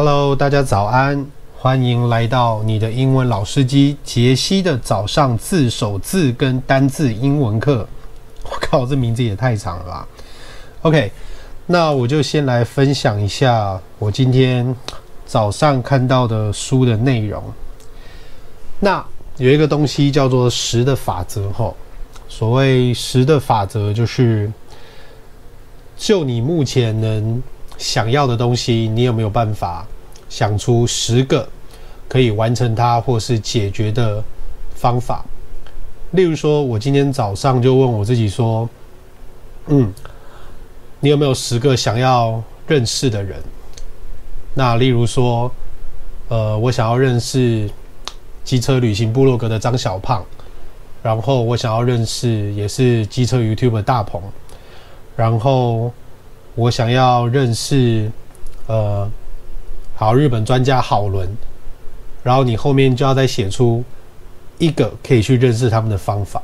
Hello，大家早安，欢迎来到你的英文老司机杰西的早上字首字跟单字英文课。我靠，这名字也太长了吧？OK，那我就先来分享一下我今天早上看到的书的内容。那有一个东西叫做十的法则，吼，所谓十的法则就是，就你目前能。想要的东西，你有没有办法想出十个可以完成它或是解决的方法？例如说，我今天早上就问我自己说：“嗯，你有没有十个想要认识的人？”那例如说，呃，我想要认识机车旅行部落格的张小胖，然后我想要认识也是机车 YouTube 的大鹏，然后。我想要认识，呃，好，日本专家好伦，然后你后面就要再写出一个可以去认识他们的方法。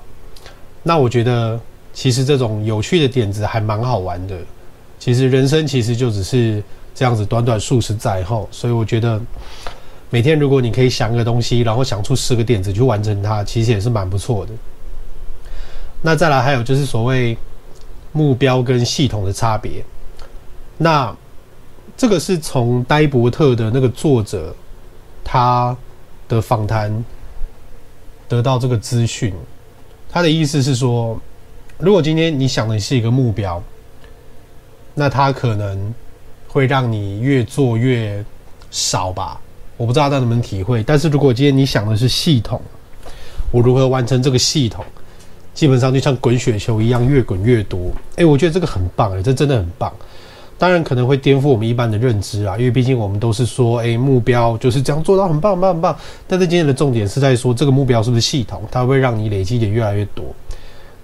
那我觉得其实这种有趣的点子还蛮好玩的。其实人生其实就只是这样子，短短数十载后，所以我觉得每天如果你可以想一个东西，然后想出十个点子去完成它，其实也是蛮不错的。那再来还有就是所谓目标跟系统的差别。那这个是从呆伯特的那个作者他的访谈得到这个资讯。他的意思是说，如果今天你想的是一个目标，那他可能会让你越做越少吧。我不知道大家能不能体会。但是如果今天你想的是系统，我如何完成这个系统，基本上就像滚雪球一样，越滚越多。诶，我觉得这个很棒诶，这真的很棒。当然可能会颠覆我们一般的认知啊，因为毕竟我们都是说，诶，目标就是这样做到很棒很棒很棒。但是今天的重点是在说，这个目标是不是系统，它会让你累积的越来越多。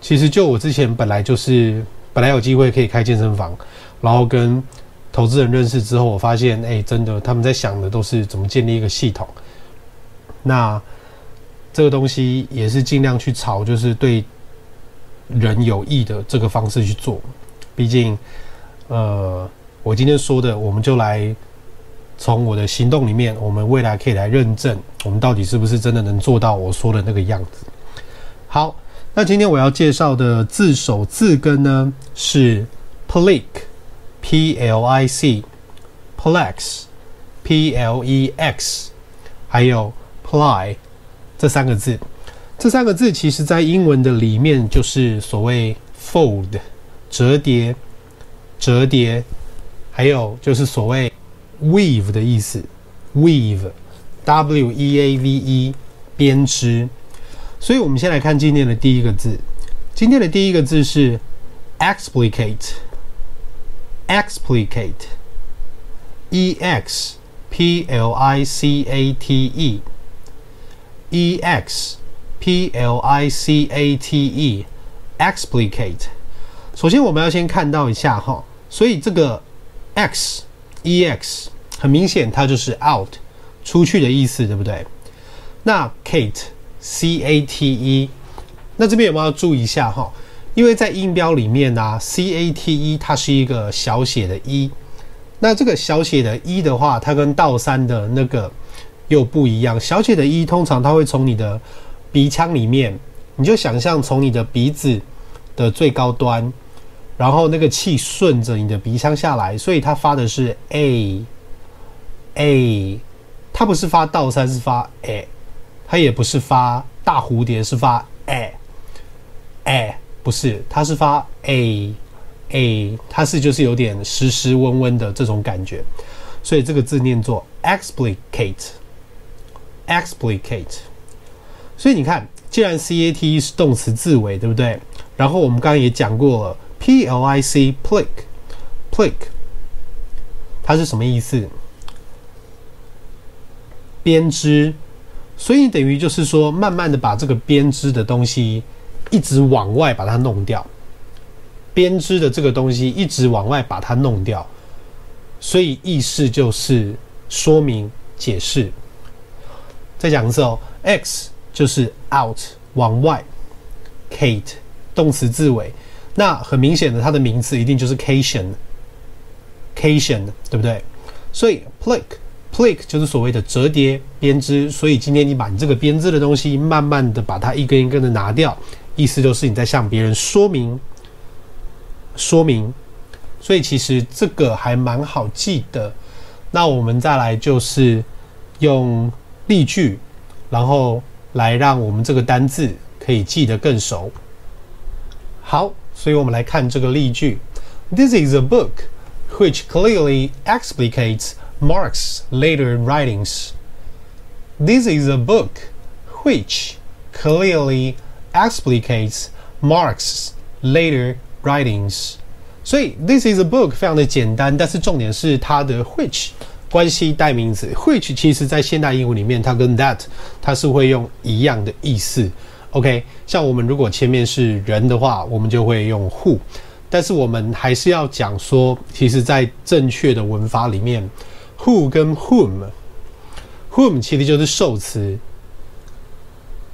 其实就我之前本来就是本来有机会可以开健身房，然后跟投资人认识之后，我发现，诶，真的他们在想的都是怎么建立一个系统。那这个东西也是尽量去朝就是对人有益的这个方式去做，毕竟。呃，我今天说的，我们就来从我的行动里面，我们未来可以来认证，我们到底是不是真的能做到我说的那个样子。好，那今天我要介绍的字首字根呢是 plic，p l i c，plex，p l e x，还有 ply 这三个字。这三个字其实在英文的里面就是所谓 fold 折叠。折叠，还有就是所谓 weave 的意思，weave，w e a v e，编织。所以，我们先来看今天的第一个字。今天的第一个字是 explicate，explicate，e x p l i c a t e，e x p l i c a t e，explicate。首先，我们要先看到一下哈。所以这个 x e x 很明显，它就是 out 出去的意思，对不对？那 Kate c a t e，那这边有没有要注意一下哈？因为在音标里面呢、啊、c a t e 它是一个小写的 e，那这个小写的 e 的话，它跟倒三的那个又不一样。小写的 e 通常它会从你的鼻腔里面，你就想象从你的鼻子的最高端。然后那个气顺着你的鼻腔下来，所以它发的是 a a，它不是发倒三，是发 a，它也不是发大蝴蝶，是发 a a，不是，它是发 a a，它是就是有点湿湿温温的这种感觉，所以这个字念作 explicate explicate。所以你看，既然 c a t 是动词字尾，对不对？然后我们刚刚也讲过了。P L I C plic plic，它是什么意思？编织，所以等于就是说，慢慢的把这个编织的东西一直往外把它弄掉，编织的这个东西一直往外把它弄掉，所以意思就是说明解释。再讲一次哦，X 就是 out 往外，Kate 动词字尾。那很明显的，它的名词一定就是 cation，cation，对不对？所以 plic Plick 就是所谓的折叠编织，所以今天你把你这个编织的东西慢慢的把它一根一根的拿掉，意思就是你在向别人说明说明，所以其实这个还蛮好记的。那我们再来就是用例句，然后来让我们这个单字可以记得更熟。好，所以我们来看这个例句：This is a book which clearly explicates Marx's later writings. This is a book which clearly explicates Marx's later writings. 所以，this is a book 非常的简单，但是重点是它的 which 关系代名词，which 其实在现代英文里面，它跟 that 它是会用一样的意思。 OK，像我们如果前面是人的话，我们就会用 who，但是我们还是要讲说，其实在正确的文法里面，who 跟 whom，whom 其实就是受词，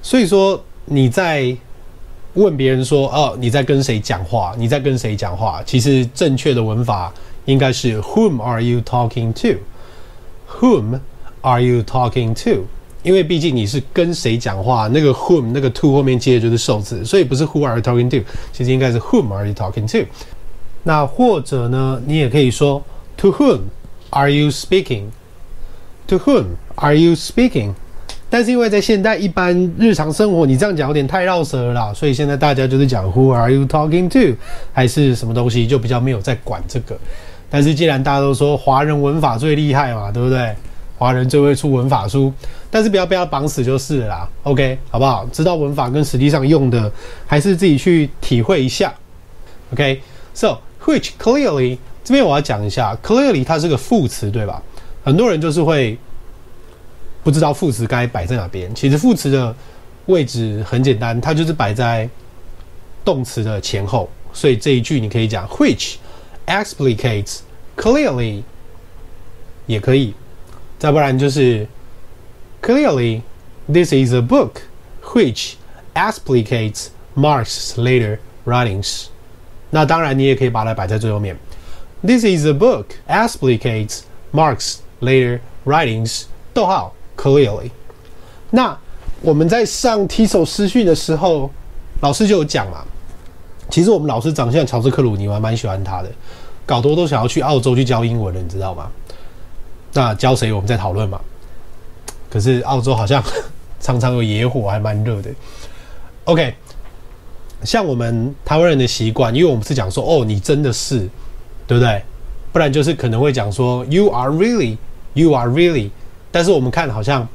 所以说你在。问别人说：“哦，你在跟谁讲话？你在跟谁讲话？”其实正确的文法应该是 “Whom are you talking to？”“Whom are you talking to？” 因为毕竟你是跟谁讲话，那个 “whom” 那个 “to” 后面接的就是受词，所以不是 “Who are you talking to？” 其实应该是 “Whom are you talking to？” 那或者呢，你也可以说 “To whom are you speaking？”“To whom are you speaking？” 但是因为在现代一般日常生活，你这样讲有点太绕舌了啦，所以现在大家就是讲 Who are you talking to？还是什么东西，就比较没有在管这个。但是既然大家都说华人文法最厉害嘛，对不对？华人最会出文法书，但是不要被他绑死就是了啦。OK，好不好？知道文法跟实际上用的，还是自己去体会一下。OK，so which clearly 这边我要讲一下，clearly 它是个副词，对吧？很多人就是会。不知道副词该摆在哪边。其实副词的位置很简单，它就是摆在动词的前后。所以这一句你可以讲 which explicates clearly，也可以。再不然就是 clearly this is a book which explicates Marx's later writings。那当然你也可以把它摆在最后面。This is a book explicates Marx's later writings。逗号。Clearly，那我们在上提手诗训的时候，老师就有讲嘛。其实我们老师长相乔治克鲁尼，我还蛮喜欢他的，搞多都想要去澳洲去教英文了，你知道吗？那教谁？我们在讨论嘛。可是澳洲好像 常常有野火，还蛮热的。OK，像我们台湾人的习惯，因为我们是讲说，哦，你真的是，对不对？不然就是可能会讲说，You are really，You are really。但是我们看好像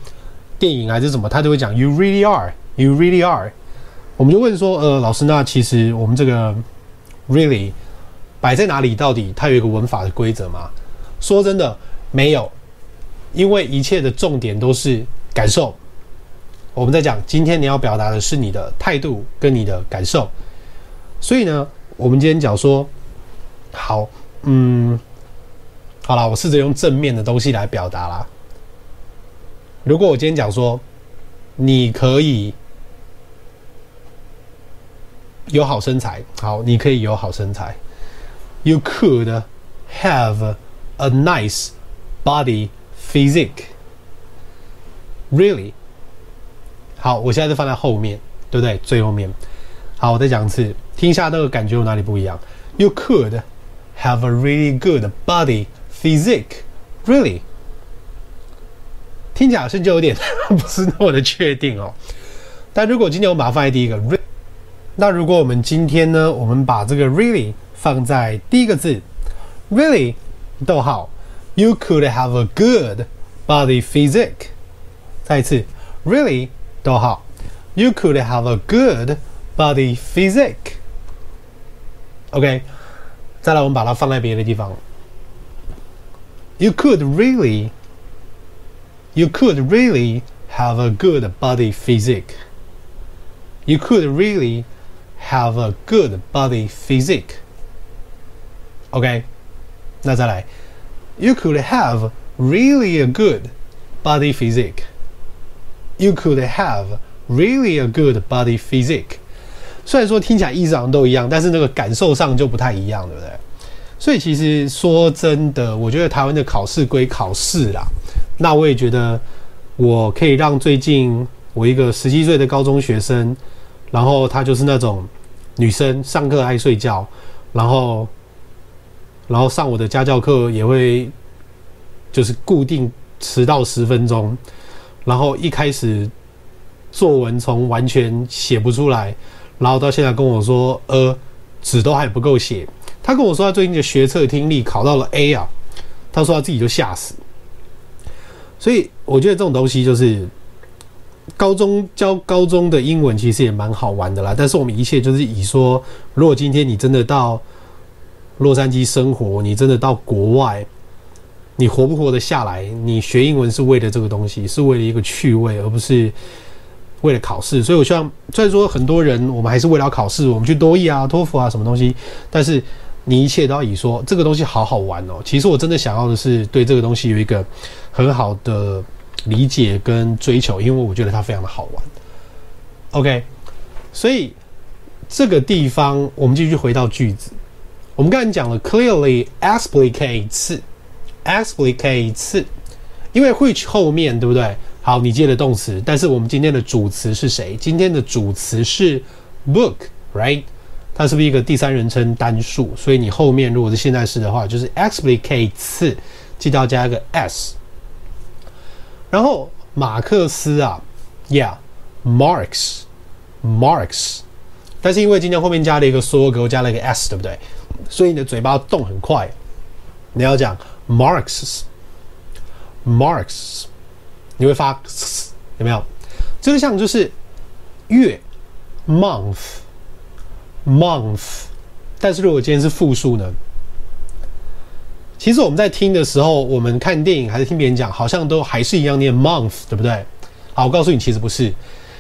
电影还是什么，他就会讲 “You really are, you really are”。我们就问说：“呃，老师，那其实我们这个 ‘really’ 摆在哪里？到底它有一个文法的规则吗？”说真的，没有，因为一切的重点都是感受。我们在讲今天你要表达的是你的态度跟你的感受，所以呢，我们今天讲说，好，嗯，好啦，我试着用正面的东西来表达啦。如果我今天讲说，你可以有好身材，好，你可以有好身材。You could have a nice body physique. Really？好，我现在是放在后面，对不对？最后面。好，我再讲一次，听一下那个感觉有哪里不一样。You could have a really good body physique. Really？听起来好像就有点 不是那么的确定哦。但如果今天我们把它放在第一个，re，那如果我们今天呢，我们把这个 really 放在第一个字，really，逗号 ，you could have a good body physique。再一次，really，逗号，you could have a good body physique。OK，再来我们把它放在别的地方，you could really。You could really have a good body physique. You could really have a good body physique. OK，那再来 ，You could have really a good body physique. You could have really a good body physique. 虽然说听起来意思上都一样，但是那个感受上就不太一样，对不对？所以其实说真的，我觉得台湾的考试归考试啦。那我也觉得我可以让最近我一个十七岁的高中学生，然后她就是那种女生，上课爱睡觉，然后然后上我的家教课也会就是固定迟到十分钟，然后一开始作文从完全写不出来，然后到现在跟我说，呃，纸都还不够写。他跟我说他最近的学测听力考到了 A 啊，他说他自己就吓死。所以我觉得这种东西就是高中教高中的英文其实也蛮好玩的啦。但是我们一切就是以说，如果今天你真的到洛杉矶生活，你真的到国外，你活不活得下来？你学英文是为了这个东西，是为了一个趣味，而不是为了考试。所以我希望，虽然说很多人我们还是为了考试，我们去多益啊、托福啊什么东西，但是。你一切都要以说这个东西好好玩哦。其实我真的想要的是对这个东西有一个很好的理解跟追求，因为我觉得它非常的好玩。OK，所以这个地方我们继续回到句子。我们刚才讲了 clearly explicates，explicates，因为 which 后面对不对？好，你接的动词，但是我们今天的主词是谁？今天的主词是 book，right？它是不是一个第三人称单数？所以你后面如果是现在式的话，就是 explicates，记得要加一个 s。然后马克思啊，yeah，Marx，Marx，但是因为今天后面加了一个缩格，加了一个 s，对不对？所以你的嘴巴动很快，你要讲 Marx，Marx，你会发有没有？这个像就是月，month。month，但是如果今天是复数呢？其实我们在听的时候，我们看电影还是听别人讲，好像都还是一样念 month，对不对？好，我告诉你，其实不是，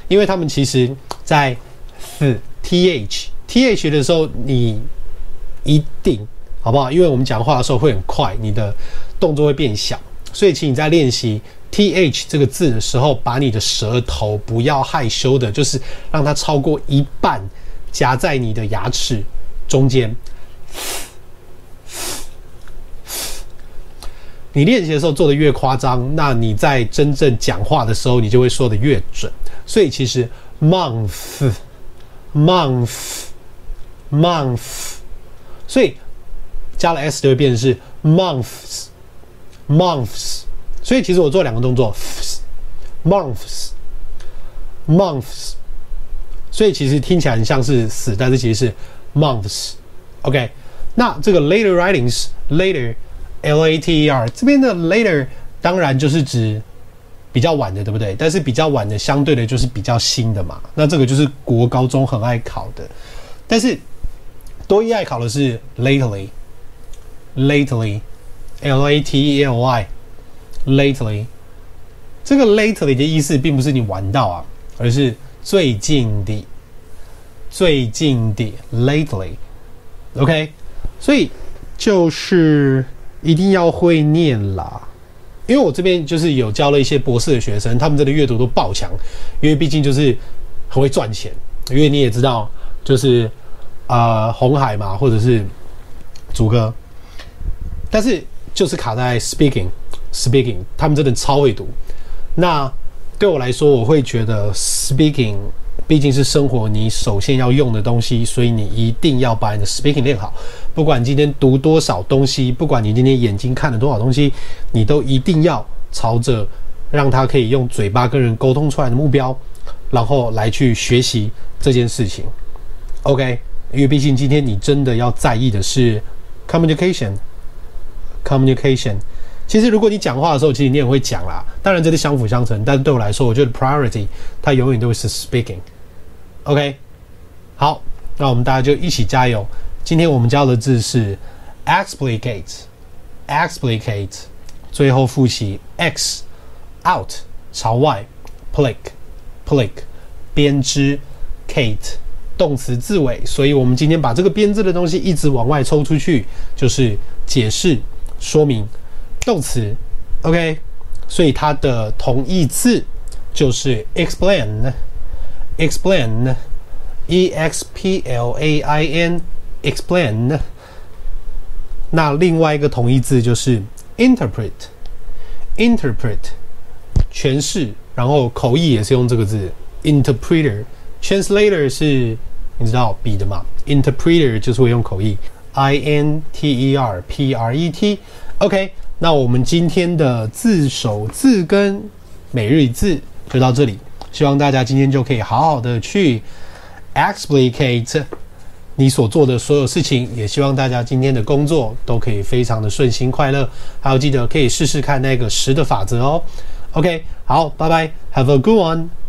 因为他们其实在 th th 的时候，你一定好不好？因为我们讲话的时候会很快，你的动作会变小，所以请你在练习 th 这个字的时候，把你的舌头不要害羞的，就是让它超过一半。夹在你的牙齿中间，你练习的时候做的越夸张，那你在真正讲话的时候，你就会说的越准。所以其实 month month month，所以加了 s 就会变成是 months months。所以其实我做两个动作 months months。所以其实听起来很像是死，但是其实是 months。OK，那这个 later writings later L A T E R 这边的 later 当然就是指比较晚的，对不对？但是比较晚的相对的就是比较新的嘛。那这个就是国高中很爱考的，但是多益爱考的是 lately lately L A T E L Y lately。这个 lately 的意思并不是你玩到啊，而是。最近的，最近的，lately，OK，所以就是一定要会念啦。因为我这边就是有教了一些博士的学生，他们这个阅读都爆强，因为毕竟就是很会赚钱。因为你也知道，就是、呃，红海嘛，或者是祖哥，但是就是卡在 speaking，speaking，他们真的超会读。那对我来说，我会觉得 speaking 毕竟是生活你首先要用的东西，所以你一定要把你的 speaking 练好。不管你今天读多少东西，不管你今天眼睛看了多少东西，你都一定要朝着让他可以用嘴巴跟人沟通出来的目标，然后来去学习这件事情。OK，因为毕竟今天你真的要在意的是 communication，communication。其实，如果你讲话的时候，其实你也会讲啦。当然，这是相辅相成。但是对我来说，我觉得 priority 它永远都会是 speaking。OK，好，那我们大家就一起加油。今天我们教的字是 explicate，explicate，最后复习 x out 朝外，plick plick 编织，cate 动词字尾。所以我们今天把这个编制的东西一直往外抽出去，就是解释说明。动词，OK，所以它的同义字就是 explain，explain，e x p l a i n，explain。那另外一个同义字就是 interpret interpret 诠释，然后口译也是用这个字 interpreter。translator 是你知道笔的嘛？interpreter 就是会用口译，i n t e r p r e t。OK，那我们今天的字首字根每日一字就到这里，希望大家今天就可以好好的去 explicate 你所做的所有事情，也希望大家今天的工作都可以非常的顺心快乐。还有记得可以试试看那个十的法则哦。OK，好，拜拜，Have a good one。